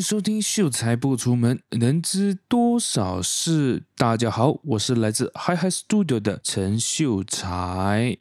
收听《秀才不出门，能知多少事》。大家好，我是来自 Hyhy Studio 的陈秀才。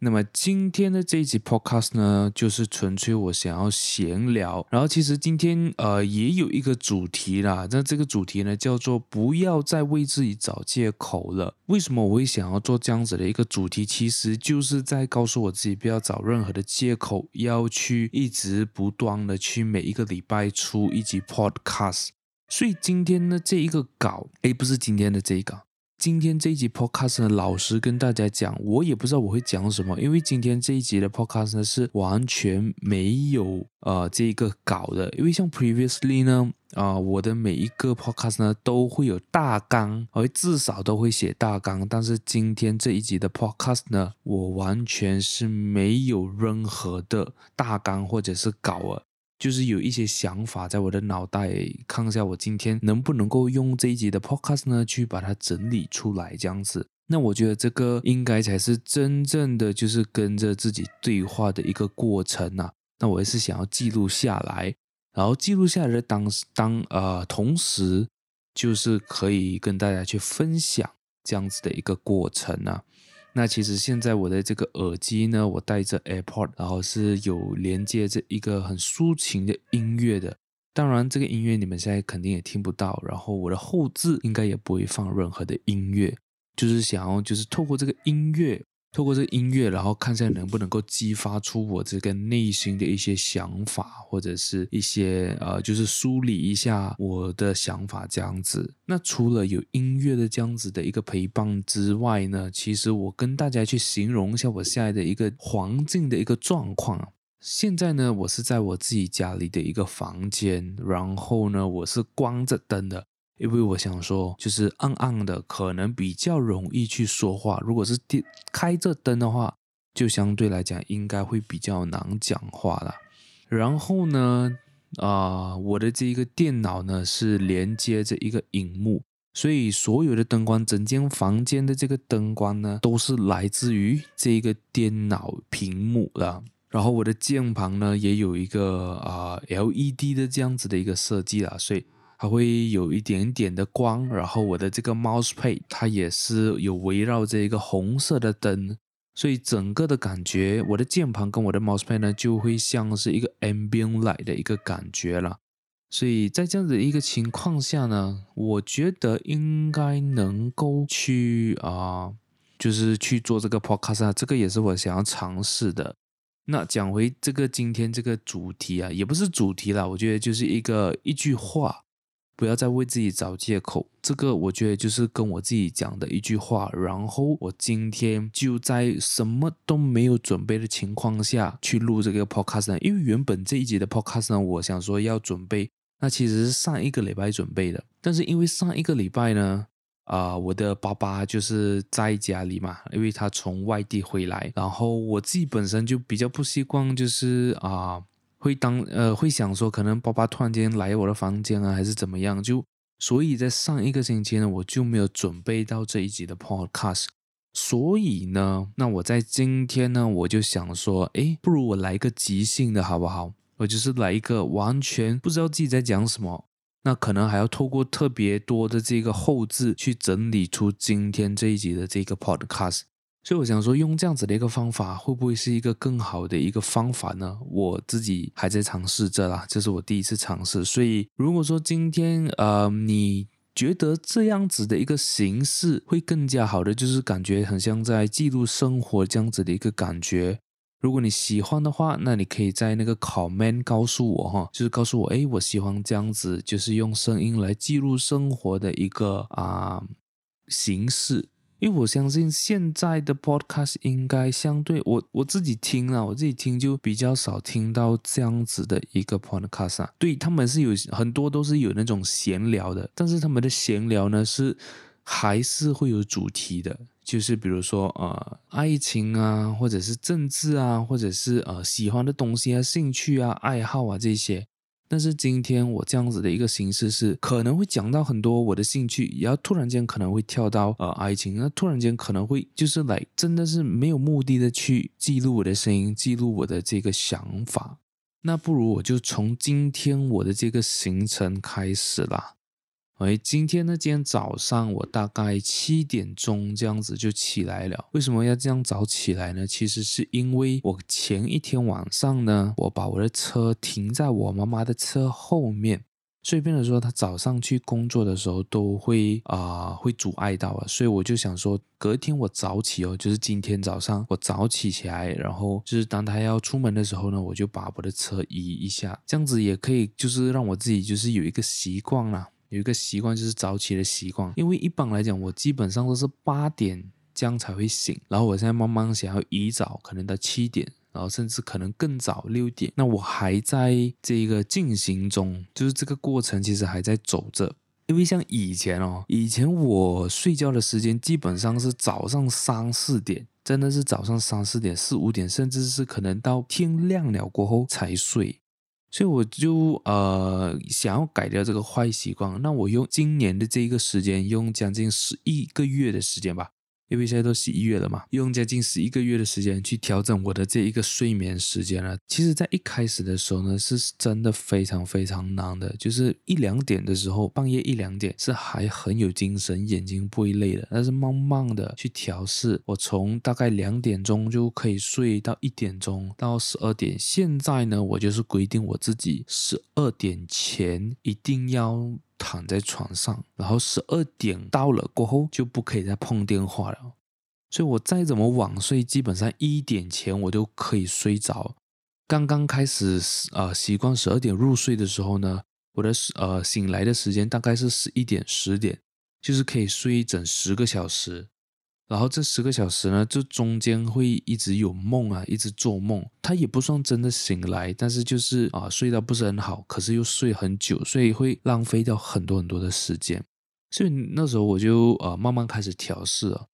那么今天的这一集 podcast 呢，就是纯粹我想要闲聊。然后其实今天呃也有一个主题啦，那这个主题呢叫做不要再为自己找借口了。为什么我会想要做这样子的一个主题？其实就是在告诉我自己不要找任何的借口，要去一直不断的去每一个礼拜出一集 podcast。所以今天呢这一个稿，诶，不是今天的这一稿。今天这一集 podcast 呢，老实跟大家讲，我也不知道我会讲什么，因为今天这一集的 podcast 呢是完全没有呃这一个稿的，因为像 previously 呢，啊、我的每一个 podcast 呢都会有大纲，我至少都会写大纲，但是今天这一集的 podcast 呢，我完全是没有任何的大纲或者是稿啊。就是有一些想法在我的脑袋，看一下我今天能不能够用这一集的 podcast 呢，去把它整理出来这样子。那我觉得这个应该才是真正的就是跟着自己对话的一个过程啊。那我也是想要记录下来，然后记录下来的当当呃，同时就是可以跟大家去分享这样子的一个过程啊。那其实现在我的这个耳机呢，我戴着 AirPod，然后是有连接着一个很抒情的音乐的。当然，这个音乐你们现在肯定也听不到。然后我的后置应该也不会放任何的音乐，就是想要就是透过这个音乐。透过这个音乐，然后看一下能不能够激发出我这个内心的一些想法，或者是一些呃，就是梳理一下我的想法这样子。那除了有音乐的这样子的一个陪伴之外呢，其实我跟大家去形容一下我现在的一个环境的一个状况。现在呢，我是在我自己家里的一个房间，然后呢，我是关着灯的。因为我想说，就是暗暗的，可能比较容易去说话。如果是电开着灯的话，就相对来讲应该会比较难讲话了。然后呢，啊、我的这一个电脑呢是连接着一个荧幕，所以所有的灯光，整间房间的这个灯光呢，都是来自于这个电脑屏幕的。然后我的键盘呢也有一个啊、LED 的这样子的一个设计啦，所以。还会有一点点的光，然后我的这个 mouse pad 它也是有围绕着一个红色的灯，所以整个的感觉，我的键盘跟我的 mouse pad 呢就会像是一个 ambient light 的一个感觉了。所以在这样子的一个情况下呢，我觉得应该能够去啊、就是去做这个 podcast 啊，这个也是我想要尝试的。那讲回这个今天这个主题啊，也不是主题啦，我觉得就是一个一句话。不要再为自己找借口，这个我觉得就是跟我自己讲的一句话。然后我今天就在什么都没有准备的情况下去录这个 podcast 呢，因为原本这一集的 podcast 呢，我想说要准备，那其实是上一个礼拜准备的。但是因为上一个礼拜呢，啊、我的爸爸就是在家里嘛，因为他从外地回来，然后我自己本身就比较不习惯，就是啊。会当呃会想说，可能爸爸突然间来我的房间啊，还是怎么样？就所以在上一个星期呢，我就没有准备到这一集的 podcast。所以呢，那我在今天呢，我就想说，诶，不如我来一个即兴的好不好？我就是来一个完全不知道自己在讲什么，那可能还要透过特别多的这个后置去整理出今天这一集的这个 podcast。所以我想说，用这样子的一个方法，会不会是一个更好的一个方法呢？我自己还在尝试着啦，这是我第一次尝试。所以如果说今天呃，你觉得这样子的一个形式会更加好的，就是感觉很像在记录生活这样子的一个感觉。如果你喜欢的话，那你可以在那个 comment 告诉我哈，就是告诉我，诶，我喜欢这样子，就是用声音来记录生活的一个啊、形式。因为我相信现在的 podcast 应该相对我我自己听啊，我自己听就比较少听到这样子的一个 podcast 啊。对，他们是有很多都是有那种闲聊的，但是他们的闲聊呢是还是会有主题的，就是比如说呃爱情啊，或者是政治啊，或者是呃喜欢的东西啊、兴趣啊、爱好啊这些。但是今天我这样子的一个形式是可能会讲到很多我的兴趣，然后突然间可能会跳到呃爱情，那突然间可能会就是来真的是没有目的的去记录我的声音，记录我的这个想法。那不如我就从今天我的这个行程开始啦。哎，今天呢，今天早上我大概七点钟这样子就起来了。为什么要这样早起来呢？其实是因为我前一天晚上呢，我把我的车停在我妈妈的车后面，所以变成说她早上去工作的时候都会啊、会阻碍到啊。所以我就想说，隔一天我早起哦，就是今天早上我早起起来，然后就是当她要出门的时候呢，我就把我的车移一下，这样子也可以，就是让我自己就是有一个习惯啦。有一个习惯就是早起的习惯，因为一般来讲，我基本上都是八点这样才会醒，然后我现在慢慢想要移早，可能到七点，然后甚至可能更早六点，那我还在这个进行中，就是这个过程其实还在走着。因为像以前哦，以前我睡觉的时间基本上是早上三四点，真的是早上三四点、四五点，甚至是可能到天亮了过后才睡。所以我就呃想要改掉这个坏习惯，那我用今年的这一个时间，用将近十一个月的时间吧。因为现在都十一月了嘛，用将近十一个月的时间去调整我的这一个睡眠时间了。其实，在一开始的时候呢，是真的非常非常难的。就是一两点的时候，半夜一两点是还很有精神，眼睛不会累的。但是慢慢的去调试，我从大概两点钟就可以睡到一点钟到十二点。现在呢，我就是规定我自己十二点前一定要。躺在床上，然后十二点到了过后就不可以再碰电话了。所以我再怎么晚睡，基本上一点前我都可以睡着。刚刚开始呃习惯十二点入睡的时候呢，我的呃醒来的时间大概是十一点十点，就是可以睡一整十个小时。然后这十个小时呢，就中间会一直有梦啊，一直做梦。他也不算真的醒来，但是就是啊，睡得不是很好，可是又睡很久，所以会浪费掉很多很多的时间。所以那时候我就呃慢慢开始调试了，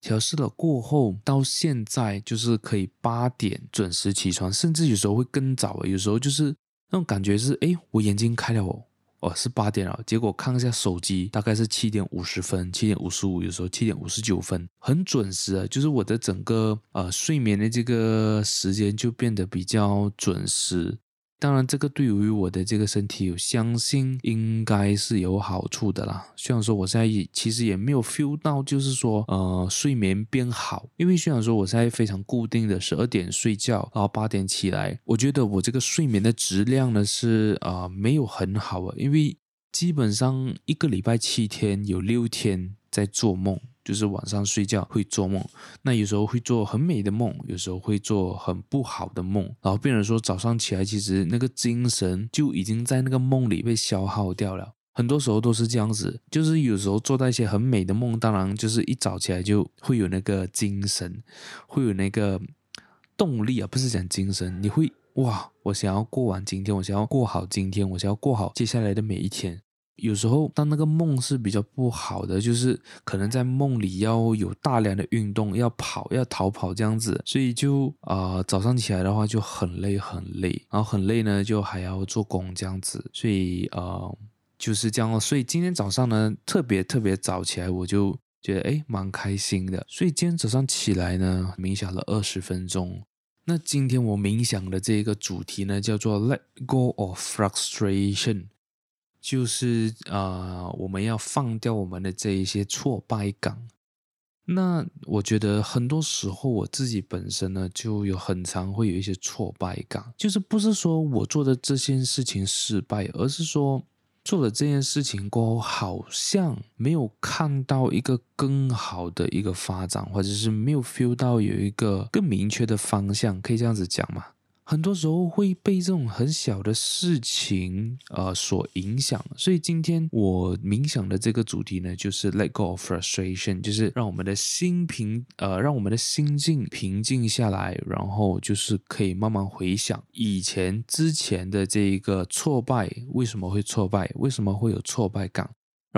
调试了过后，到现在就是可以八点准时起床，甚至有时候会更早，有时候就是那种感觉是，哎，我眼睛开了哦。哦，是八点了，结果看一下手机，大概是七点五十分、七点五十五，有时候七点五十九分，很准时啊。就是我的整个呃睡眠的这个时间就变得比较准时。当然，这个对于我的这个身体，我相信应该是有好处的啦。虽然说我现在其实也没有 feel 到，就是说呃睡眠变好，因为虽然说我现在非常固定的十二点睡觉，然后八点起来，我觉得我这个睡眠的质量呢是啊、呃、没有很好啊，因为基本上一个礼拜七天有六天在做梦。就是晚上睡觉会做梦，那有时候会做很美的梦，有时候会做很不好的梦，然后病人说早上起来，其实那个精神就已经在那个梦里被消耗掉了。很多时候都是这样子，就是有时候做到一些很美的梦，当然就是一早起来就会有那个精神，会有那个动力啊，不是讲精神，你会哇，我想要过完今天，我想要过好今天，我想要过好接下来的每一天。有时候，当那个梦是比较不好的，就是可能在梦里要有大量的运动，要跑，要逃跑这样子，所以就啊、早上起来的话就很累很累，然后很累呢，就还要做工这样子，所以呃，就是这样。所以今天早上呢，特别特别早起来，我就觉得诶蛮开心的。所以今天早上起来呢，冥想了二十分钟。那今天我冥想的这个主题呢，叫做 Let Go of Frustration。就是啊、我们要放掉我们的这一些挫败感。那我觉得很多时候我自己本身呢，就有很常会有一些挫败感。就是不是说我做的这件事情失败，而是说做了这件事情过后，好像没有看到一个更好的一个发展，或者是没有 feel 到有一个更明确的方向，可以这样子讲吗？很多时候会被这种很小的事情呃所影响，所以今天我冥想的这个主题呢，就是 Let go of frustration，就是让我们的心平呃，让我们的心境平静下来，然后就是可以慢慢回想以前之前的这一个挫败，为什么会挫败，为什么会有挫败感。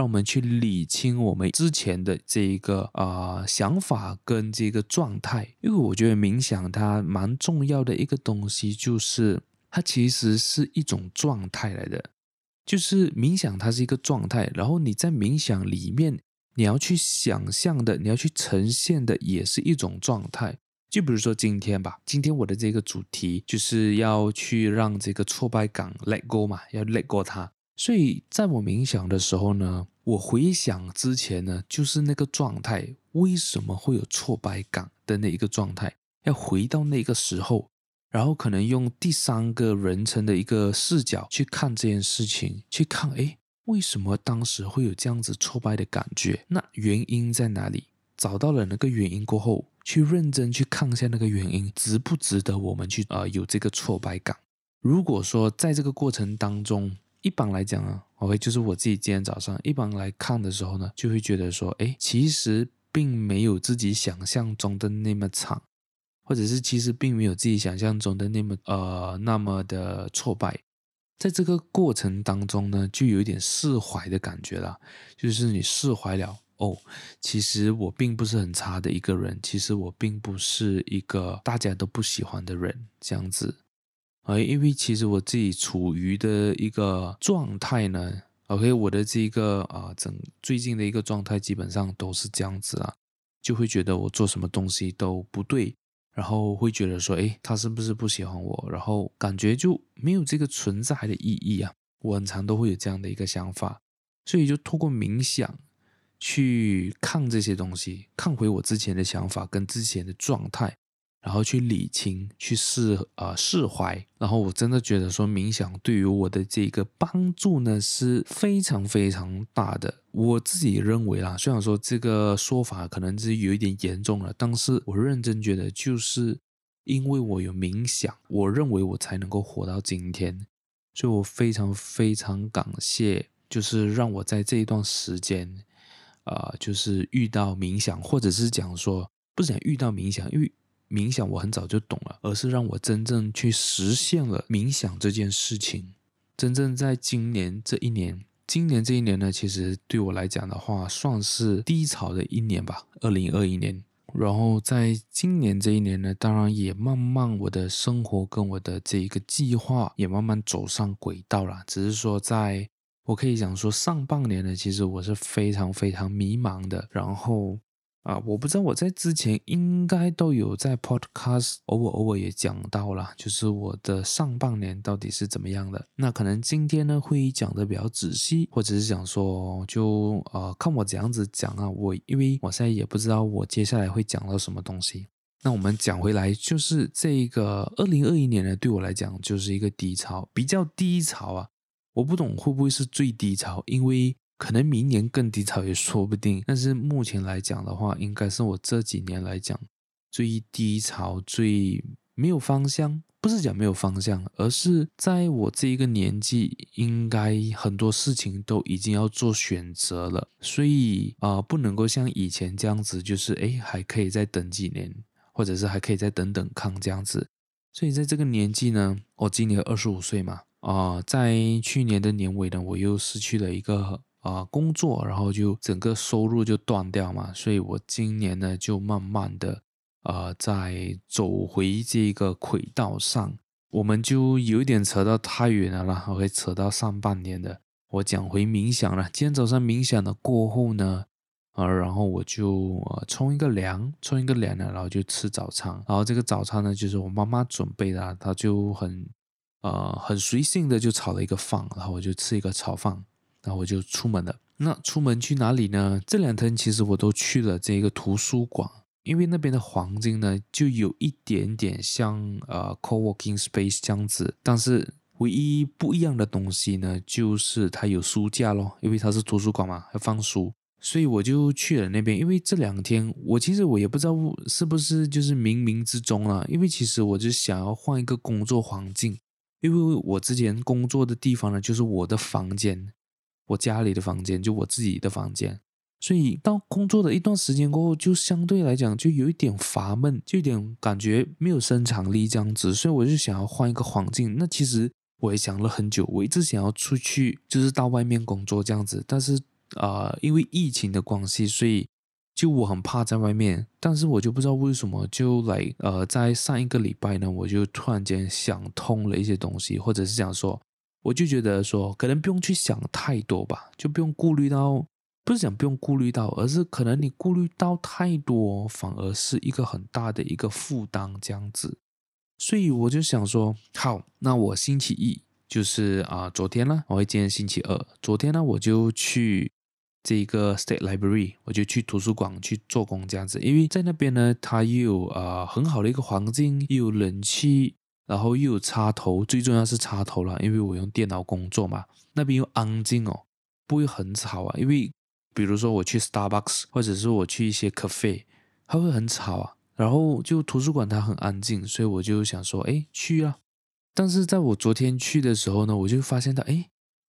让我们去理清我们之前的这一个啊、想法跟这个状态，因为我觉得冥想它蛮重要的一个东西，就是它其实是一种状态来的，就是冥想它是一个状态，然后你在冥想里面你要去想象的，你要去呈现的也是一种状态，就比如说今天吧，今天我的这个主题就是要去让这个挫败感 let go 嘛，要 let go 它。所以在我冥想的时候呢，我回想之前呢，就是那个状态，为什么会有挫败感的那一个状态，要回到那个时候，然后可能用第三个人称的一个视角去看这件事情，去看，诶，为什么当时会有这样子挫败的感觉？那原因在哪里？找到了那个原因过后，去认真去看一下那个原因，值不值得我们去呃有这个挫败感？如果说在这个过程当中，一般来讲啊，OK，就是我自己今天早上一般来看的时候呢，就会觉得说，哎，其实并没有自己想象中的那么惨，或者是其实并没有自己想象中的那么呃那么的挫败。在这个过程当中呢，就有一点释怀的感觉了，就是你释怀了。哦，其实我并不是很差的一个人，其实我并不是一个大家都不喜欢的人，这样子。而因为其实我自己处于的一个状态呢，OK，我的这个啊，整最近的一个状态基本上都是这样子啊，就会觉得我做什么东西都不对，然后会觉得说，诶，他是不是不喜欢我？然后感觉就没有这个存在的意义啊，我很常都会有这样的一个想法，所以就透过冥想。去看这些东西，看回我之前的想法跟之前的状态，然后去理清、去释、呃、释怀，然后我真的觉得说冥想对于我的这个帮助呢是非常非常大的。我自己认为啦，虽然说这个说法可能是有一点严重了，但是我认真觉得就是因为我有冥想，我认为我才能够活到今天，所以我非常非常感谢，就是让我在这一段时间。啊、呃，就是遇到冥想，或者是讲说，不是讲遇到冥想，因为冥想我很早就懂了，而是让我真正去实现了冥想这件事情。真正在今年这一年，今年这一年呢，其实对我来讲的话，算是低潮的一年吧，二零二一年。然后在今年这一年呢，当然也慢慢我的生活跟我的这一个计划也慢慢走上轨道了，只是说在。我可以讲说，上半年呢，其实我是非常非常迷茫的。然后啊，我不知道我在之前应该都有在 podcast 偶尔偶尔也讲到了，就是我的上半年到底是怎么样的。那可能今天呢会讲的比较仔细，或者是讲说就呃看我怎样子讲啊。我因为我现在也不知道我接下来会讲到什么东西。那我们讲回来，就是这个二零二一年呢，对我来讲就是一个低潮，比较低潮啊。我不懂会不会是最低潮，因为可能明年更低潮也说不定。但是目前来讲的话，应该是我这几年来讲最低潮、最没有方向。不是讲没有方向，而是在我这一个年纪，应该很多事情都已经要做选择了，所以啊、不能够像以前这样子，就是诶还可以再等几年，或者是还可以再等等看这样子。所以在这个年纪呢，我今年二十五岁嘛。啊、在去年的年尾呢，我又失去了一个啊、工作，然后就整个收入就断掉嘛，所以我今年呢就慢慢的、呃、在走回这个轨道上，我们就有一点扯到太远了啦，我会扯到上半年的。我讲回冥想了，今天早上冥想了过后呢，啊、呃，然后我就呃冲一个凉，冲一个凉呢，然后就吃早餐，然后这个早餐呢就是我妈妈准备的，她就很。呃，很随性的就炒了一个饭，然后我就吃一个炒饭，然后我就出门了。那出门去哪里呢？这两天其实我都去了这个图书馆，因为那边的环境呢，就有一点点像呃 co-working space 这样子，但是唯一不一样的东西呢，就是它有书架咯，因为它是图书馆嘛，要放书，所以我就去了那边。因为这两天我其实我也不知道是不是就是冥冥之中啊，因为其实我就想要换一个工作环境。因为我之前工作的地方呢，就是我的房间，我家里的房间，就我自己的房间，所以到工作的一段时间过后，就相对来讲就有一点乏闷，就有点感觉没有生产力这样子，所以我就想要换一个环境。那其实我也想了很久，我一直想要出去，就是到外面工作这样子，但是、呃，因为疫情的关系，所以。就我很怕在外面，但是我就不知道为什么，就来呃，在上一个礼拜呢，我就突然间想通了一些东西，或者是想说，我就觉得说，可能不用去想太多吧，就不用顾虑到，不是讲不用顾虑到，而是可能你顾虑到太多，反而是一个很大的一个负担这样子。所以我就想说，好，那我星期一就是啊、昨天呢，我会今天星期二，昨天呢我就去这个 State Library，我就去图书馆去做工这样子，因为在那边呢，它又有啊、很好的一个环境，又有冷气。然后又有插头，最重要是插头了，因为我用电脑工作嘛，那边又安静哦，不会很吵啊。因为比如说我去 Starbucks，或者是我去一些 cafe，它会很吵啊。然后就图书馆它很安静，所以我就想说，哎，去啊。但是在我昨天去的时候呢，我就发现到，哎，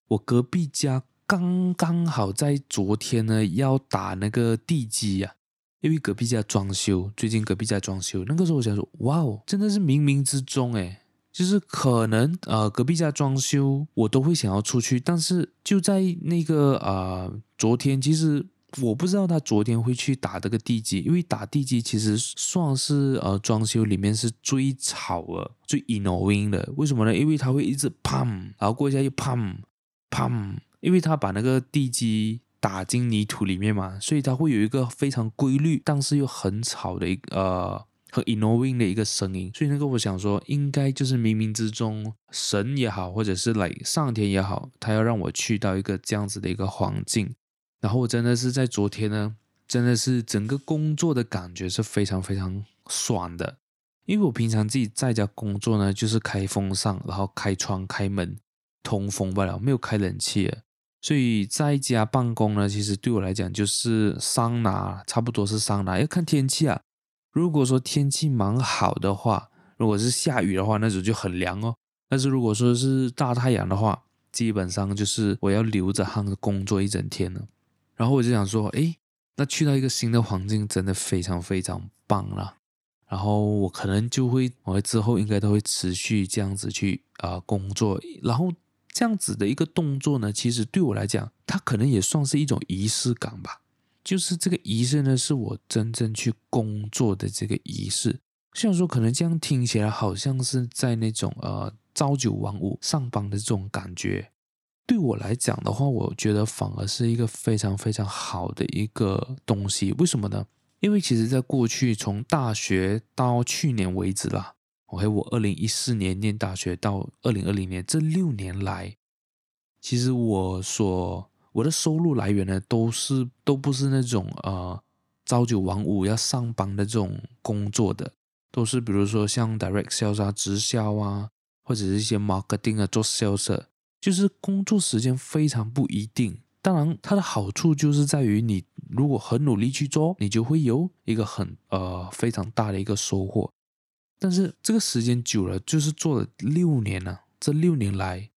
我隔壁家刚刚好在昨天呢要打那个地基呀、啊。因为隔壁家装修，最近隔壁家装修，那个时候我想说，哇哦，真的是冥冥之中诶，就是可能呃隔壁家装修，我都会想要出去，但是就在那个啊、呃、昨天，其实我不知道他昨天会去打这个地基，因为打地基其实算是呃装修里面是最吵的、最 annoying 的。为什么呢？因为他会一直砰，然后过一下又砰砰，因为他把那个地基。打进泥土里面嘛，所以它会有一个非常规律，但是又很吵的一呃很 annoying 的一个声音。所以那个我想说，应该就是冥冥之中神也好，或者是来上天也好，他要让我去到一个这样子的一个环境。然后我真的是在昨天呢，真的是整个工作的感觉是非常非常爽的，因为我平常自己在家工作呢，就是开风扇，然后开窗开门通风罢了，没有开冷气。所以在家办公呢，其实对我来讲就是桑拿，差不多是桑拿，要看天气啊。如果说天气蛮好的话，如果是下雨的话，那种就很凉哦。但是如果说是大太阳的话，基本上就是我要流着汗工作一整天了。然后我就想说，诶，那去到一个新的环境，真的非常非常棒了。然后我可能就会，我之后应该都会持续这样子去啊、工作，然后。这样子的一个动作呢，其实对我来讲，它可能也算是一种仪式感吧。就是这个仪式呢，是我真正去工作的这个仪式。虽然说可能这样听起来好像是在那种呃朝九晚五上班的这种感觉，对我来讲的话，我觉得反而是一个非常非常好的一个东西。为什么呢？因为其实在过去从大学到去年为止啦。OK，我二零一四年念大学到二零二零年这六年来，其实我所我的收入来源呢，都是都不是那种呃朝九晚五要上班的这种工作的，都是比如说像 direct sales 啊、直销啊，或者是一些 marketing 啊做 sales，就是工作时间非常不一定。当然，它的好处就是在于你如果很努力去做，你就会有一个很呃非常大的一个收获。但是这个时间久了，就是做了六年了。这六年来，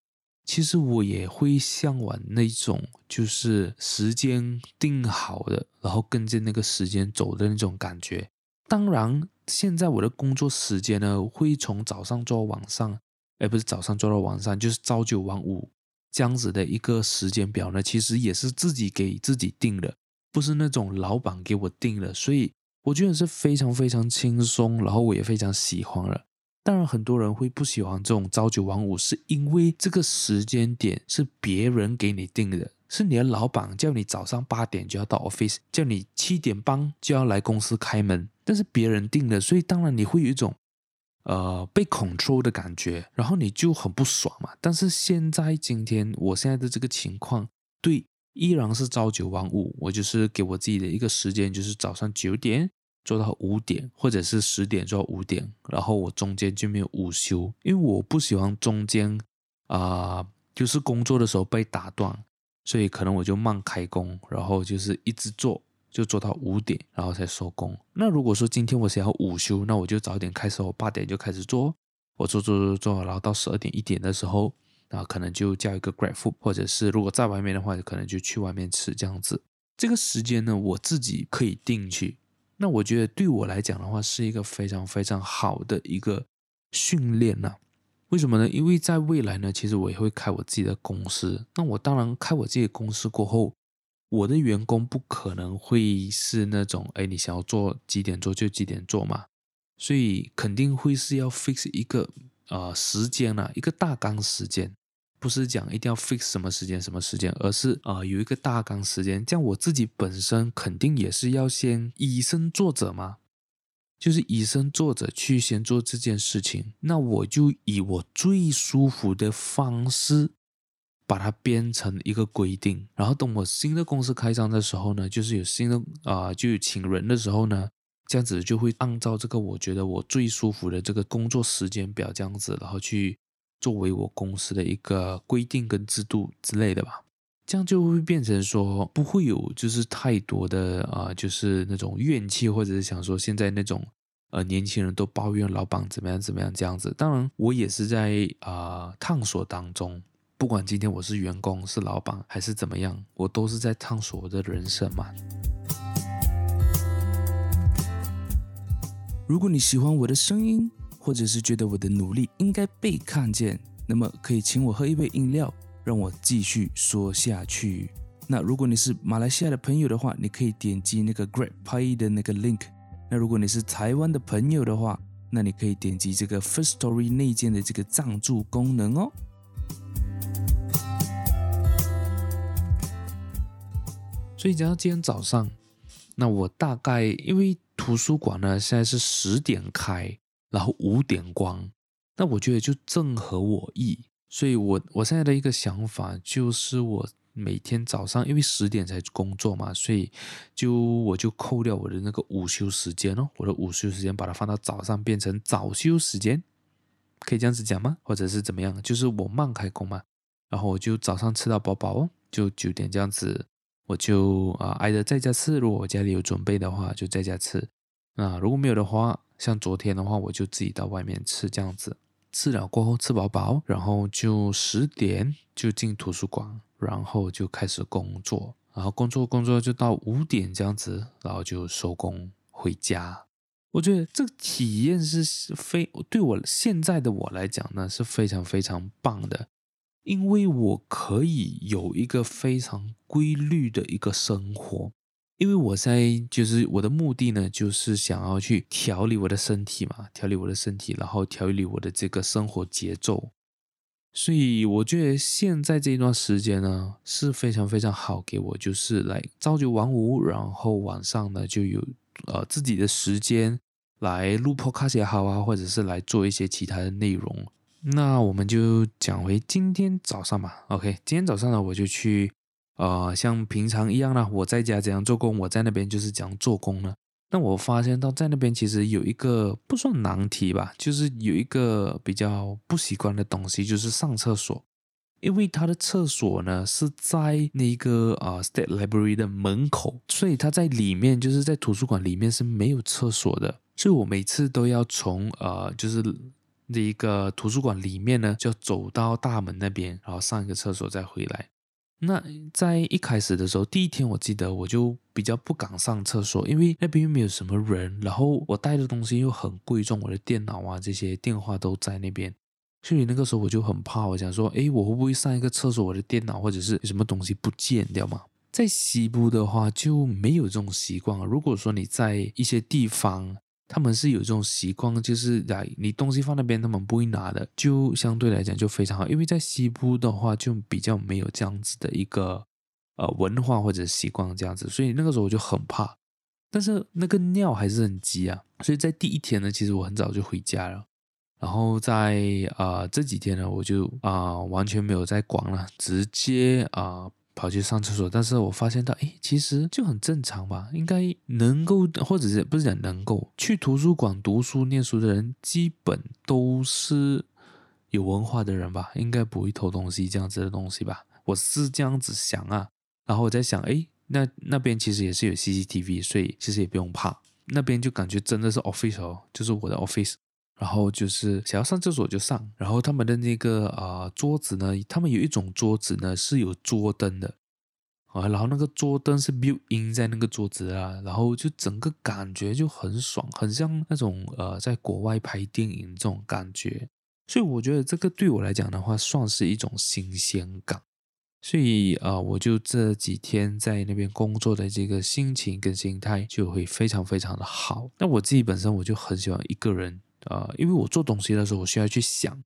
其实我也会向往那种就是时间定好的，然后跟着那个时间走的那种感觉。当然，现在我的工作时间呢，会从早上做到晚上，而不是早上做到晚上，就是朝九晚五这样子的一个时间表呢，其实也是自己给自己定的，不是那种老板给我定的，所以。我觉得是非常非常轻松，然后我也非常喜欢了。当然，很多人会不喜欢这种朝九晚五，是因为这个时间点是别人给你定的，是你的老板叫你早上八点就要到 office，叫你七点半就要来公司开门，但是别人定的，所以当然你会有一种呃被 control 的感觉，然后你就很不爽嘛。但是现在今天我现在的这个情况，对。依然是朝九晚五，我就是给我自己的一个时间，就是早上九点做到五点，或者是十点做到五点，然后我中间就没有午休，因为我不喜欢中间啊、就是工作的时候被打断，所以可能我就慢开工，然后就是一直做，就做到五点，然后才收工。那如果说今天我想要午休，那我就早点开始，我八点就开始做，我做做做做，然后到十二点一点的时候。啊，可能就叫一个 Grab Food，或者是如果在外面的话，可能就去外面吃这样子。这个时间呢，我自己可以定去。那我觉得对我来讲的话，是一个非常非常好的一个训练呐。为什么呢？因为在未来呢，其实我也会开我自己的公司。那我当然开我自己的公司过后，我的员工不可能会是那种，哎，你想要做几点做就几点做嘛。所以肯定会是要 fix 一个呃时间啊，一个大纲时间。不是讲一定要 fix 什么时间什么时间，而是啊、有一个大纲时间。这样我自己本身肯定也是要先以身作则嘛，就是以身作则去先做这件事情。那我就以我最舒服的方式把它编成一个规定，然后等我新的公司开张的时候呢，就是有新的啊、就有请人的时候呢。这样子就会按照这个我觉得我最舒服的这个工作时间表这样子，然后去作为我公司的一个规定跟制度之类的吧。这样就会变成说不会有就是太多的啊、呃，就是那种怨气，或者是想说现在那种呃年轻人都抱怨老板怎么样怎么样这样子。当然我也是在啊、探索当中，不管今天我是员工是老板还是怎么样，我都是在探索我的人生嘛。如果你喜欢我的声音，或者是觉得我的努力应该被看见，那么可以请我喝一杯饮料，让我继续说下去。那如果你是马来西亚的朋友的话，你可以点击那个 Great Pay 的那个 link。那如果你是台湾的朋友的话，那你可以点击这个 First Story 内建的这个赞助功能哦。所以讲到今天早上，那我大概因为。图书馆呢，现在是十点开，然后五点关，那我觉得就正合我意，所以我我现在的一个想法就是，我每天早上因为十点才工作嘛，所以就我就扣掉我的那个午休时间哦，我的午休时间把它放到早上，变成早休时间，可以这样子讲吗？或者是怎么样？就是我慢开工嘛，然后我就早上吃到饱饱哦，就九点这样子。我就啊，挨着在家吃。如果我家里有准备的话，就在家吃。啊，如果没有的话，像昨天的话，我就自己到外面吃这样子。吃了过后吃饱饱，然后就十点就进图书馆，然后就开始工作。然后工作工作就到五点这样子，然后就收工回家。我觉得这个体验是非对我现在的我来讲呢，是非常非常棒的。因为我可以有一个非常规律的一个生活，因为我在就是我的目的呢，就是想要去调理我的身体嘛，调理我的身体，然后调理我的这个生活节奏。所以我觉得现在这一段时间呢是非常非常好给我，就是来朝九晚五，然后晚上呢就有呃自己的时间来录 podcast 也好啊，或者是来做一些其他的内容。那我们就讲回今天早上吧。OK，今天早上呢，我就去，呃，像平常一样呢。我在家怎样做工，我在那边就是怎样做工呢。那我发现到在那边其实有一个不算难题吧，就是有一个比较不习惯的东西，就是上厕所。因为他的厕所呢是在那个啊、呃、State Library 的门口，所以他在里面就是在图书馆里面是没有厕所的，所以我每次都要从呃就是。这一个图书馆里面呢，就走到大门那边，然后上一个厕所再回来。那在一开始的时候，第一天我记得我就比较不敢上厕所，因为那边又没有什么人，然后我带的东西又很贵重，我的电脑啊这些电话都在那边，所以那个时候我就很怕，我想说，诶，我会不会上一个厕所，我的电脑或者是什么东西不见掉嘛？在西部的话就没有这种习惯。如果说你在一些地方，他们是有这种习惯，就是来你东西放那边，他们不会拿的，就相对来讲就非常好。因为在西部的话，就比较没有这样子的一个呃文化或者习惯这样子，所以那个时候我就很怕。但是那个尿还是很急啊，所以在第一天呢，其实我很早就回家了。然后在啊、呃、这几天呢，我就啊、完全没有再管了，直接啊。跑去上厕所，但是我发现到，诶，其实就很正常吧，应该能够，或者是不是讲能够去图书馆读书念书的人，基本都是有文化的人吧，应该不会偷东西这样子的东西吧，我是这样子想啊。然后我在想，诶，那那边其实也是有 CCTV，所以其实也不用怕，那边就感觉真的是 official，就是我的 office。然后就是想要上厕所就上，然后他们的那个啊、呃、桌子呢，他们有一种桌子呢是有桌灯的啊，然后那个桌灯是 built in 在那个桌子啊，然后就整个感觉就很爽，很像那种呃在国外拍电影这种感觉，所以我觉得这个对我来讲的话算是一种新鲜感，所以啊、我就这几天在那边工作的这个心情跟心态就会非常非常的好。那我自己本身我就很喜欢一个人。呃，因为我做东西的时候，我需要去想，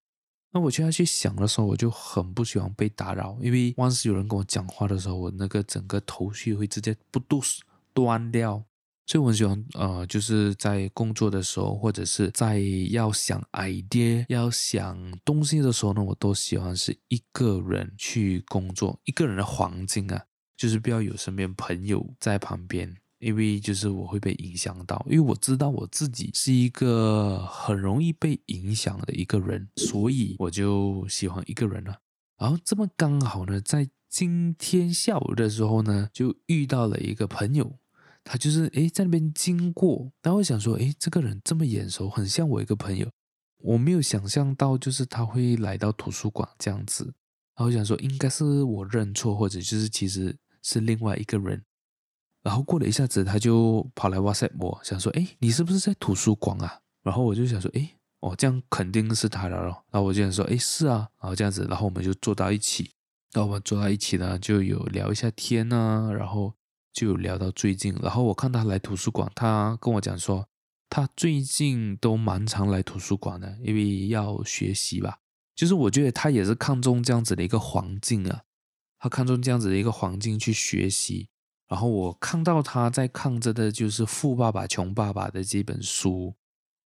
那我就要去想的时候，我就很不喜欢被打扰，因为万是有人跟我讲话的时候，我那个整个头绪会直接不都断掉。所以我很喜欢，呃，就是在工作的时候，或者是在要想 idea、要想东西的时候呢，我都喜欢是一个人去工作，一个人的环境啊，就是不要有身边朋友在旁边，因为就是我会被影响到，因为我知道我自己是一个很容易被影响的一个人，所以我就喜欢一个人了。然后这么刚好呢，在今天下午的时候呢，就遇到了一个朋友。他就是诶，在那边经过，然后想说，诶，这个人这么眼熟，很像我一个朋友。我没有想象到，就是他会来到图书馆这样子。然后想说，应该是我认错，或者就是其实是另外一个人。然后过了一下子，他就跑来 WhatsApp 我，想说，诶，你是不是在图书馆啊？然后我就想说，诶，哦，这样肯定是他了咯。然后我就想说，诶，是啊。然后这样子，然后我们就坐到一起。然后我们坐到一起呢，就有聊一下天啊，然后。就聊到最近，然后我看他来图书馆，他跟我讲说，他最近都蛮常来图书馆的，因为要学习吧。就是我觉得他也是看中这样子的一个环境啊，他看中这样子的一个环境去学习。然后我看到他在看着的就是《富爸爸穷爸爸》的这本书，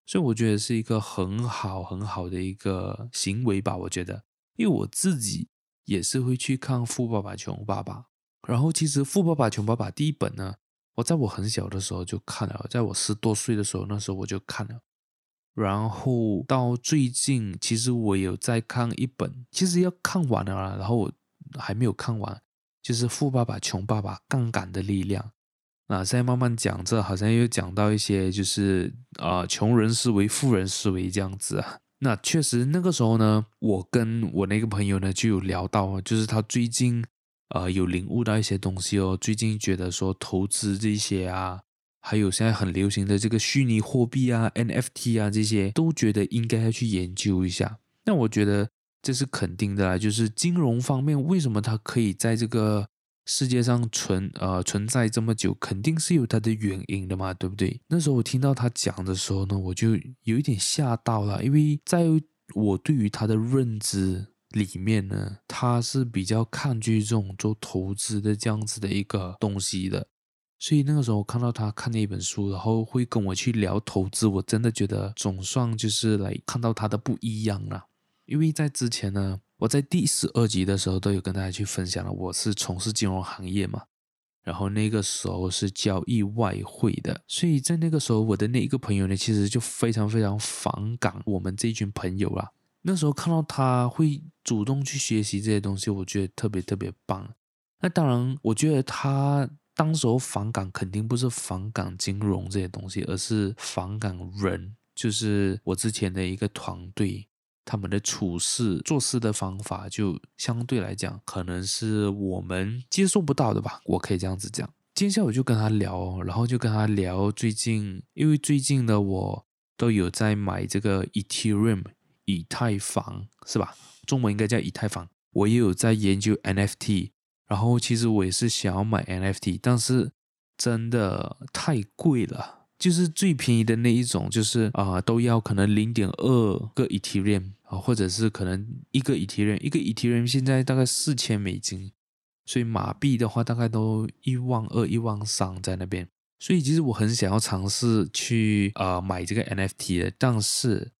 所以我觉得是一个很好很好的一个行为吧。我觉得，因为我自己也是会去看《富爸爸穷爸爸》。然后其实《富爸爸穷爸爸》第一本呢，我在我很小的时候就看了，在我十多岁的时候，那时候我就看了。然后到最近，其实我有在看一本，其实要看完了啦，然后我还没有看完，就是《富爸爸穷爸爸：杠杆的力量》。那现在慢慢讲，这好像又讲到一些就是啊、呃，穷人思维、富人思维这样子啊。那确实那个时候呢，我跟我那个朋友呢就有聊到，就是他最近。呃，有领悟到一些东西哦。最近觉得说投资这些啊，还有现在很流行的这个虚拟货币啊、NFT 啊这些，都觉得应该要去研究一下。那我觉得这是肯定的啦，就是金融方面为什么它可以在这个世界上存呃存在这么久，肯定是有它的原因的嘛，对不对？那时候我听到他讲的时候呢，我就有一点吓到了，因为在我对于他的认知。里面呢，他是比较抗拒这种做投资的这样子的一个东西的，所以那个时候我看到他看那本书，然后会跟我去聊投资，我真的觉得总算就是来看到他的不一样了。因为在之前呢，我在第十二集的时候都有跟大家去分享了，我是从事金融行业嘛，然后那个时候是交易外汇的，所以在那个时候我的那一个朋友呢，其实就非常非常反感我们这一群朋友啦。那时候看到他会主动去学习这些东西，我觉得特别特别棒。那当然，我觉得他当时候反感肯定不是反感金融这些东西，而是反感人，就是我之前的一个团队，他们的处事做事的方法，就相对来讲可能是我们接受不到的吧。我可以这样子讲。今天下午就跟他聊，然后就跟他聊最近，因为最近的我都有在买这个 Ethereum。以太坊是吧？中文应该叫以太坊。我也有在研究 NFT，然后其实我也是想要买 NFT，但是真的太贵了。就是最便宜的那一种，就是啊、都要可能零点二个 Ethereum 啊，或者是可能一个 Ethereum，一个 Ethereum 现在大概四千美金，所以马币的话大概都一万二、一万三在那边。所以其实我很想要尝试去啊、买这个 NFT 的，但是。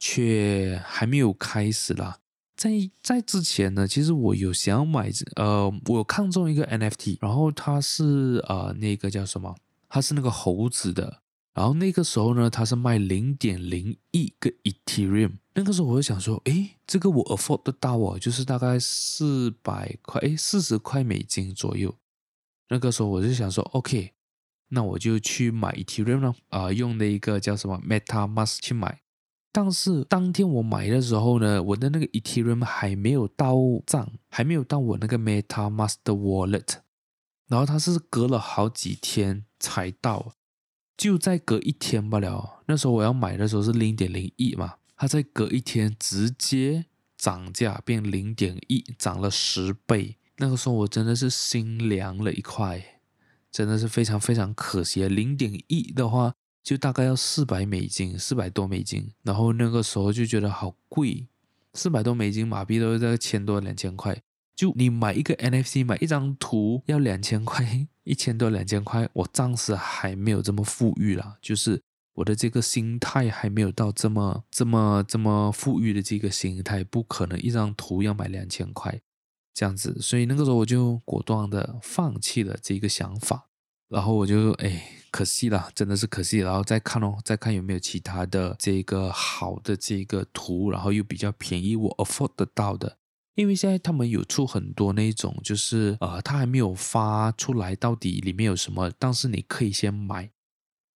却还没有开始啦。在在之前呢，其实我有想要买，呃，我看中一个 NFT，然后它是呃那个叫什么？它是那个猴子的。然后那个时候呢，它是卖零点零一个 Ethereum。那个时候我就想说，诶，这个我 afford 得到哦，就是大概四百块，诶，四十块美金左右。那个时候我就想说，OK，那我就去买 Ethereum 了，啊、用那一个叫什么 MetaMask 去买。但是当天我买的时候呢，我的那个 Ethereum 还没有到账，还没有到我那个 MetaMask 的 Wallet，然后它是隔了好几天才到，就再隔一天罢了。那时候我要买的时候是零点零一嘛，它再隔一天直接涨价变零点一，涨了十倍。那个时候我真的是心凉了一块，真的是非常非常可惜。零点一的话。就大概要四百美金，四百多美金，然后那个时候就觉得好贵，四百多美金马币都是在千多两千块。就你买一个 NFT，买一张图要两千块，一千多两千块，我暂时还没有这么富裕啦，就是我的这个心态还没有到这么这么这么富裕的这个心态，不可能一张图要买两千块这样子，所以那个时候我就果断的放弃了这个想法，然后我就哎，可惜了，真的是可惜，然后再看哦，再看有没有其他的这个好的这个图，然后又比较便宜，我 afford 得到的。因为现在他们有出很多那种，就是呃，他还没有发出来，到底里面有什么，但是你可以先买，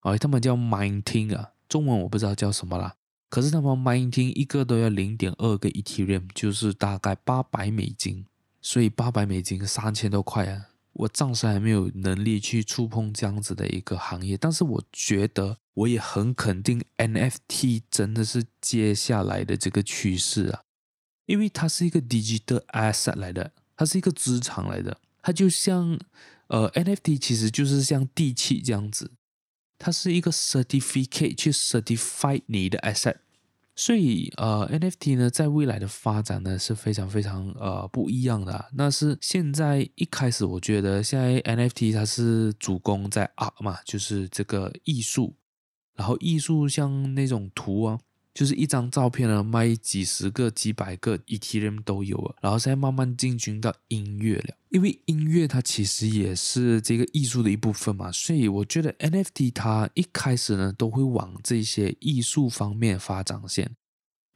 哦，他们叫 Minting 啊，中文我不知道叫什么啦，可是他们 Minting 一个都要零点二个 Ethereum，就是大概八百美金，所以八百美金三千多块啊，我暂时还没有能力去触碰这样子的一个行业，但是我觉得我也很肯定 NFT 真的是接下来的这个趋势啊。因为它是一个 digital asset 来的，它是一个资产来的，它就像呃 NFT 其实就是像地契这样子，它是一个 certificate 去 certify 你的 asset，所以呃 NFT 呢在未来的发展呢是非常非常呃不一样的啊。那是现在一开始我觉得现在 NFT 它是主攻在 art 嘛，就是这个艺术，然后艺术像那种图啊。就是一张照片呢，卖几十个、几百个 etm 都有了，然后现在慢慢进军到音乐了。因为音乐它其实也是这个艺术的一部分嘛，所以我觉得 NFT 它一开始呢都会往这些艺术方面发展先，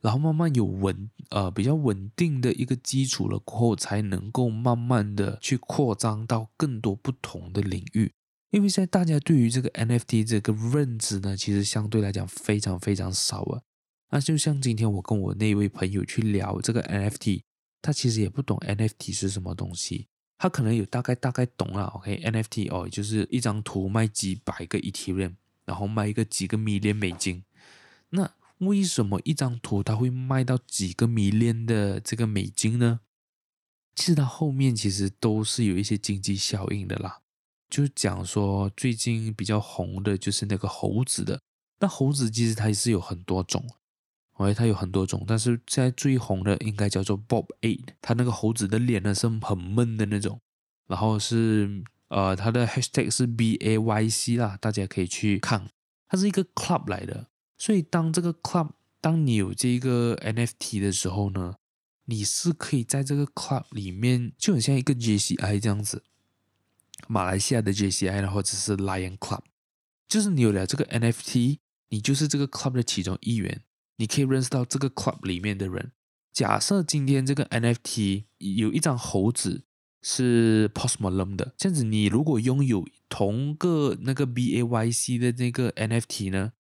然后慢慢有稳呃比较稳定的一个基础了过后，才能够慢慢的去扩张到更多不同的领域。因为现在大家对于这个 NFT 这个认知呢，其实相对来讲非常非常少啊。那就像今天我跟我那位朋友去聊这个 NFT，他其实也不懂 NFT 是什么东西，他可能有大概大概懂了。OK，NFT 哦，就是一张图卖几百个 Ethereum，然后卖一个几个米链美金。那为什么一张图它会卖到几个米链的这个美金呢？其实它后面其实都是有一些经济效应的啦。就讲说最近比较红的就是那个猴子的，那猴子其实它是有很多种。哦，它有很多种，但是现在最红的应该叫做 Bob Eight，它那个猴子的脸呢是很闷的那种，然后是呃，它的 Hashtag 是 B A Y C 啦，大家可以去看，它是一个 club 来的，所以当这个 club，当你有这个 NFT 的时候呢，你是可以在这个 club 里面，就很像一个 JCI 这样子，马来西亚的 JCI 或者是 Lion Club，就是你有了这个 NFT，你就是这个 club 的其中一员。你可以认识到这个 club 里面的人。假设今天这个 NFT 有一张猴子是 Post Malone 的，这样子你如果拥有同个那个 BAYC 的那个 NFT 呢，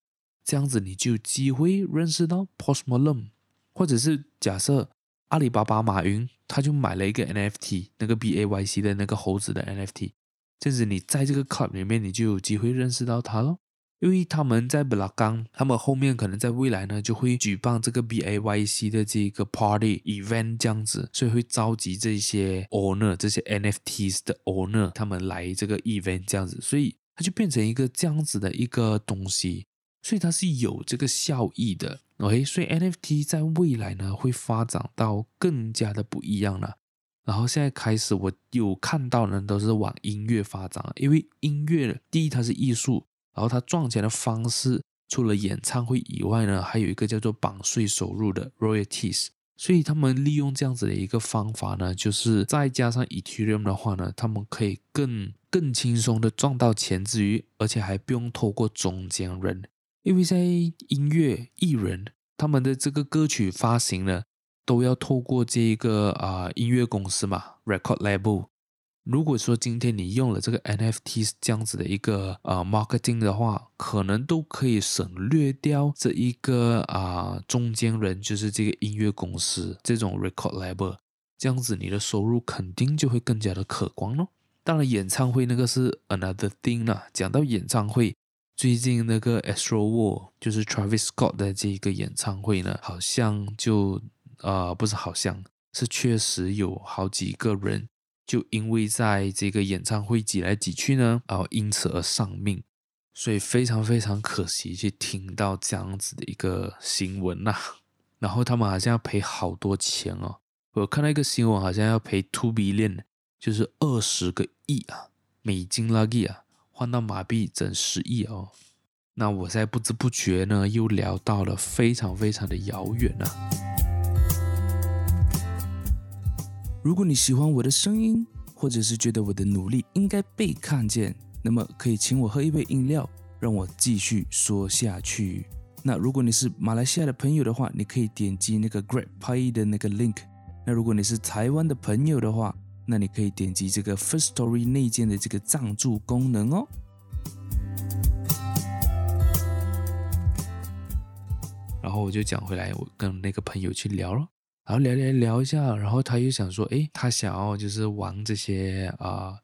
这样子你就有机会认识到 Post Malone。或者是假设阿里巴巴马云他就买了一个 NFT，那个 BAYC 的那个猴子的 NFT，这样子你在这个 club 里面你就有机会认识到他喽。因为他们在布拉冈，他们后面可能在未来呢就会举办这个 BAYC 的这个 party event 这样子，所以会召集这些 owner 这些 NFTs 的 owner 他们来这个 event 这样子，所以它就变成一个这样子的一个东西，所以它是有这个效益的。OK，所以 NFT 在未来呢会发展到更加的不一样了。然后现在开始我有看到的都是往音乐发展，因为音乐第一它是艺术。然后他赚钱的方式，除了演唱会以外呢，还有一个叫做版税收入的 royalties。所以他们利用这样子的一个方法呢，就是再加上 Ethereum 的话呢，他们可以更更轻松的赚到钱之余，而且还不用透过中间人。因为在音乐艺人他们的这个歌曲发行呢，都要透过这个啊、音乐公司嘛，record label。如果说今天你用了这个 NFT 这样子的一个呃 marketing 的话，可能都可以省略掉这一个啊、中间人，就是这个音乐公司这种 record label，这样子你的收入肯定就会更加的可观咯。当然，演唱会那个是 another thing 啦。讲到演唱会，最近那个 Astro War 就是 Travis Scott 的这一个演唱会呢，好像就呃不是好像是确实有好几个人。就因为在这个演唱会挤来挤去呢，然后因此而丧命，所以非常非常可惜，去听到这样子的一个新闻呐、然后他们好像要赔好多钱哦。我看到一个新闻，好像要赔 two billion，就是二十个亿啊，美金拉吉啊，换到马币整十亿哦。那我在不知不觉呢，又聊到了非常非常的遥远啊。如果你喜欢我的声音，或者是觉得我的努力应该被看见，那么可以请我喝一杯饮料，让我继续说下去。那如果你是马来西亚的朋友的话，你可以点击那个 Great Pay 的那个 link。那如果你是台湾的朋友的话，那你可以点击这个 First Story 内建的这个赞助功能哦。然后我就讲回来，我跟那个朋友去聊了，然后聊聊聊一下，然后他又想说，诶，他想要就是玩这些啊、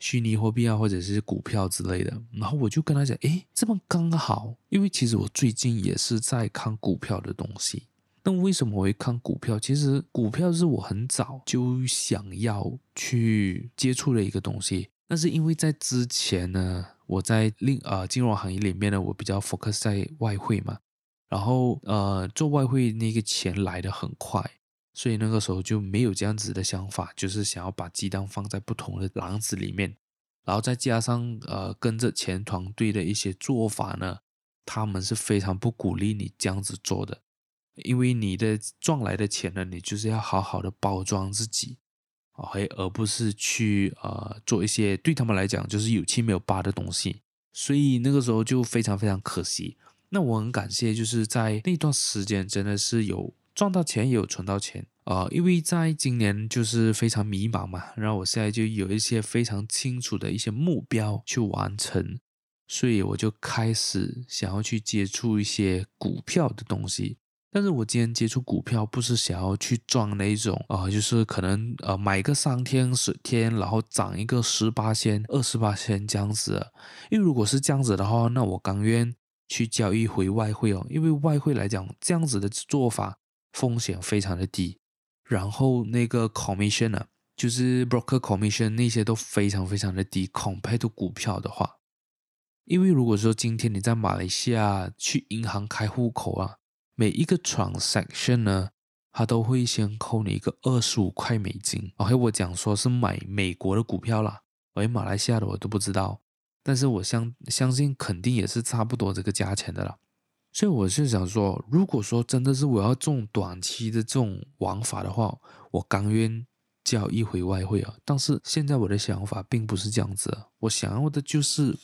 虚拟货币啊，或者是股票之类的。然后我就跟他讲，诶，这么刚好，因为其实我最近也是在看股票的东西。那为什么我会看股票？其实股票是我很早就想要去接触的一个东西。那是因为在之前呢，我在另呃金融行业里面呢，我比较 focus 在外汇嘛，然后呃做外汇那个钱来的很快，所以那个时候就没有这样子的想法，就是想要把鸡蛋放在不同的篮子里面，然后再加上呃跟着前团队的一些做法呢，他们是非常不鼓励你这样子做的。因为你的赚来的钱呢，你就是要好好的包装自己，OK，而不是去呃做一些对他们来讲就是有七没有八的东西，所以那个时候就非常非常可惜。那我很感谢，就是在那段时间真的是有赚到钱，也有存到钱啊，呃，因为在今年就是非常迷茫嘛，然后我现在就有一些非常清楚的一些目标去完成，所以我就开始想要去接触一些股票的东西。但是我今天接触股票，不是想要去赚那一种啊、呃，就是可能呃买个三天十天，然后涨一个十八仙、二十八仙这样子。因为如果是这样子的话，那我甘愿去交易回外汇哦。因为外汇来讲，这样子的做法风险非常的低，然后那个 commission 啊，就是 broker commission 那些都非常非常的低，compared to 股票的话。因为如果说今天你在马来西亚去银行开户口啊。每一个 transaction 呢，它都会先扣你一个二十五块美金。OK，我讲说是买美国的股票啦，喂，马来西亚的我都不知道，但是我相相信肯定也是差不多这个价钱的啦。所以我是想说，如果说真的是我要中短期的这种玩法的话，我甘愿交易回外汇啊。但是现在我的想法并不是这样子，我想要的就是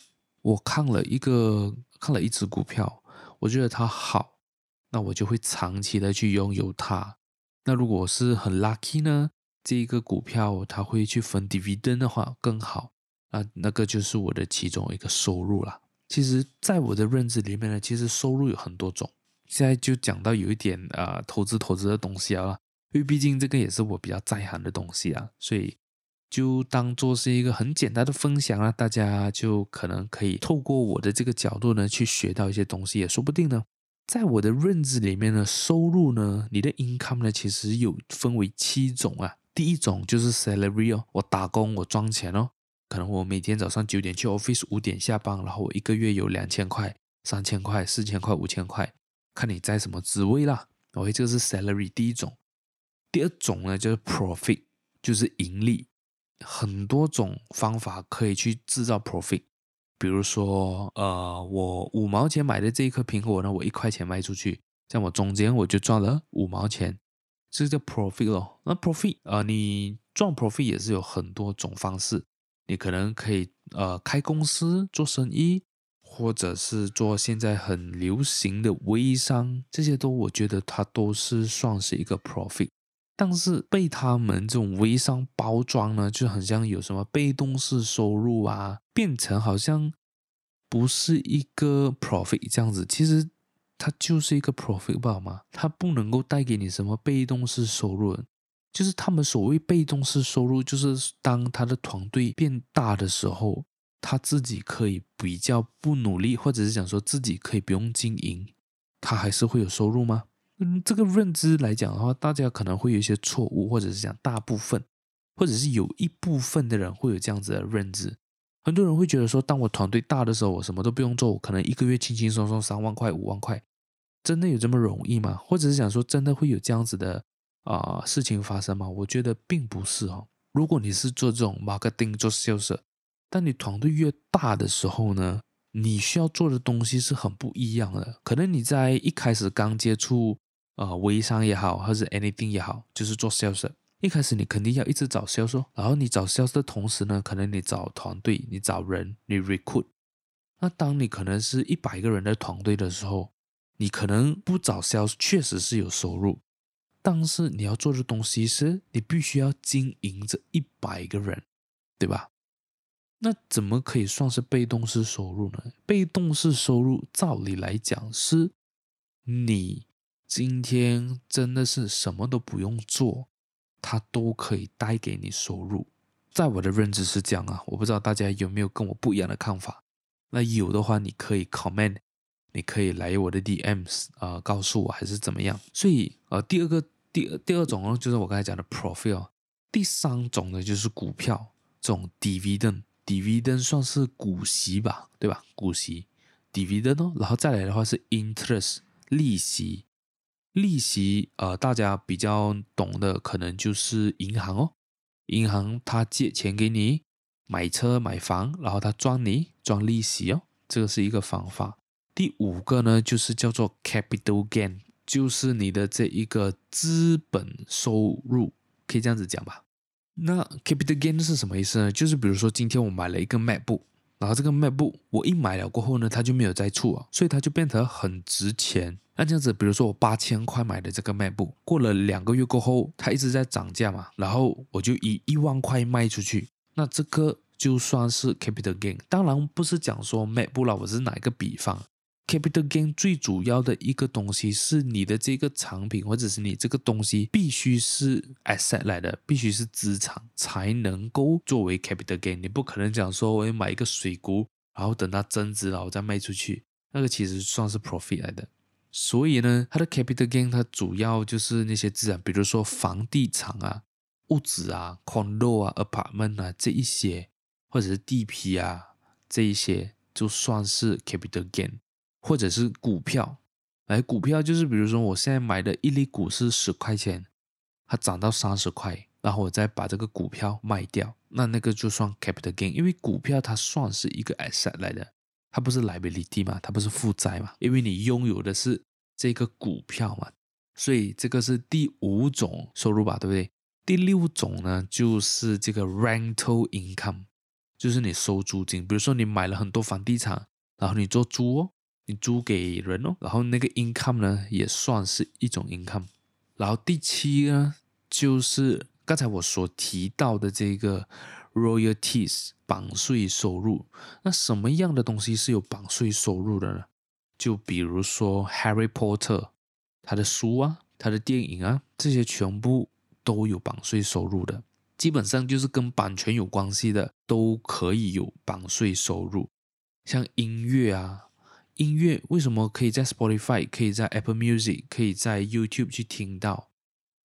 我看了一个看了一只股票，我觉得它好。那我就会长期的去拥有它。那如果是很 lucky 呢，这一个股票它会去分 dividend 的话更好。那那个就是我的其中一个收入啦。其实，在我的认知里面呢，其实收入有很多种。现在就讲到有一点啊、投资投资的东西啊，因为毕竟这个也是我比较在行的东西啊，所以就当做是一个很简单的分享啊，大家就可能可以透过我的这个角度呢，去学到一些东西，也说不定呢。在我的认知里面呢，收入呢，你的 income 呢，其实有分为七种啊。第一种就是 salary 哦，我打工我赚钱哦，可能我每天早上九点去 office，五点下班，然后我一个月有两千块、三千块、四千块、五千块，看你在什么职位啦。OK，这个是 salary 第一种。第二种呢，就是 profit，就是盈利，很多种方法可以去制造 profit。比如说，呃，我五毛钱买的这一颗苹果呢，我一块钱卖出去，这样我中间我就赚了五毛钱，这个叫 profit 咯。那 profit，呃，你赚 profit 也是有很多种方式，你可能可以呃开公司做生意，或者是做现在很流行的微商，这些都我觉得它都是算是一个 profit。但是被他们这种微商包装呢，就很像有什么被动式收入啊，变成好像不是一个 profit 这样子。其实它就是一个 profit 不好吗？它不能够带给你什么被动式收入。就是他们所谓被动式收入，就是当他的团队变大的时候，他自己可以比较不努力，或者是想说自己可以不用经营，他还是会有收入吗？嗯，这个认知来讲的话，大家可能会有一些错误，或者是讲大部分，或者是有一部分的人会有这样子的认知。很多人会觉得说，当我团队大的时候，我什么都不用做，我可能一个月轻轻松松三万块、五万块。真的有这么容易吗？或者是想说，真的会有这样子的啊、事情发生吗？我觉得并不是哦。如果你是做这种 marketing 做 sales，但你团队越大的时候呢，你需要做的东西是很不一样的。可能你在一开始刚接触呃微商也好，或者 anything 也好，就是做 sales，一开始你肯定要一直找 sales，然后你找 sales 的同时呢，可能你找团队，你找人，你 recruit。那当你可能是一百个人的团队的时候，你可能不找 sales，确实是有收入，但是你要做的东西是，你必须要经营这一百个人，对吧？那怎么可以算是被动式收入呢？被动式收入，照理来讲是，你今天真的是什么都不用做，它都可以带给你收入。在我的认知是这样啊，我不知道大家有没有跟我不一样的看法。那有的话，你可以 comment，你可以来我的 DMs 啊、呃，告诉我还是怎么样。所以呃，第二个第二第二种呢，就是我刚才讲的 profile。第三种呢，就是股票这种 dividend，dividend 算是股息吧，对吧？股息 dividend 哦，然后再来的话是 interest 利息，利息呃，大家比较懂的可能就是银行哦，银行它借钱给你。买车买房，然后他赚你赚利息哦，这个是一个方法。第五个呢，就是叫做 capital gain，就是你的这一个资本收入，可以这样子讲吧？那 capital gain 是什么意思呢？就是比如说今天我买了一个 MacBook，然后这个 map 我一买了过后呢，它就没有再出啊，所以它就变得很值钱。那这样子，比如说我八千块买的这个 map 过了两个月过后，它一直在涨价嘛，然后我就以一万块卖出去。那这个就算是 capital gain，当然不是讲说 MacBook 了，我是哪一个比方。Capital gain 最主要的一个东西是你的这个产品或者是你这个东西必须是 asset 来的，必须是资产才能够作为 capital gain。你不可能讲说我要买一个水壶，然后等它增值然后再卖出去，那个其实算是 profit 来的。所以呢，它的 capital gain 它主要就是那些资产，比如说房地产啊。物质啊，condo 啊，apartment 啊，这一些或者是地皮啊，这一些就算是 capital gain，或者是股票。哎，股票就是比如说我现在买的一粒股是十块钱，它涨到三十块，然后我再把这个股票卖掉，那那个就算 capital gain，因为股票它算是一个 asset 来的，它不是 liability 嘛，它不是负债嘛，因为你拥有的是这个股票嘛，所以这个是第五种收入吧，对不对？第六种呢，就是这个 rental income，就是你收租金。比如说你买了很多房地产，然后你做租哦，租给人哦，然后那个 income 呢，也算是一种 income。然后第七呢，就是刚才我所提到的这个 royalties 版税收入。那什么样的东西是有版税收入的呢？就比如说 Harry Potter，他的书啊，他的电影啊，这些全部。都有版税收入的，基本上就是跟版权有关系的都可以有版税收入。像音乐啊，音乐为什么可以在 Spotify、可以在 Apple Music、可以在 YouTube 去听到？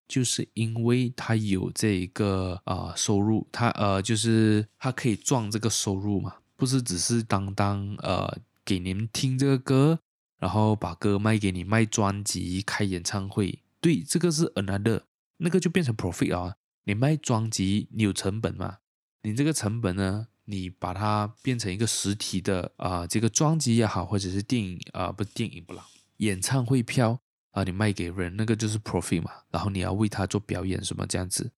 就是因为它有这一个啊、收入，它呃就是它可以赚这个收入嘛，不是只是单单呃给你们听这个歌，然后把歌卖给你卖专辑、开演唱会。对，这个是 another。那个就变成 profit 啊！你卖专辑，你有成本嘛？你这个成本呢，你把它变成一个实体的啊、呃，这个专辑也好，或者是电影啊、呃，不电影不啦，演唱会票啊、你卖给人，那个就是 profit 嘛。然后你要为他做表演什么这样子。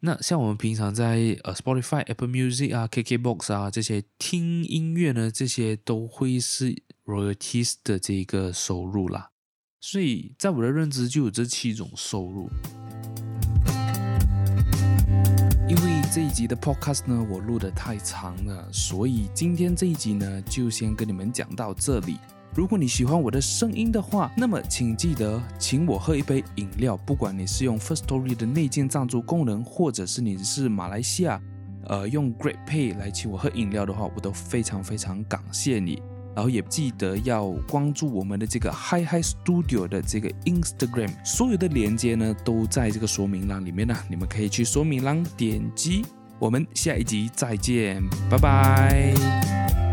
那像我们平常在呃 Spotify、Apple Music 啊、KKBox 啊这些听音乐呢，这些都会是 royalties 的这个收入啦。所以在我的认知就有这七种收入。这一集的 podcast 呢，我录的太长了，所以今天这一集呢，就先跟你们讲到这里。如果你喜欢我的声音的话，那么请记得请我喝一杯饮料。不管你是用 First Story 的内建赞助功能，或者是你是马来西亚，呃，用 Great Pay 来请我喝饮料的话，我都非常非常感谢你。然后也记得要关注我们的这个 Hi Hi Studio 的这个 Instagram，所有的链接呢都在这个说明栏里面呢，你们可以去说明栏点击。我们下一集再见，拜拜。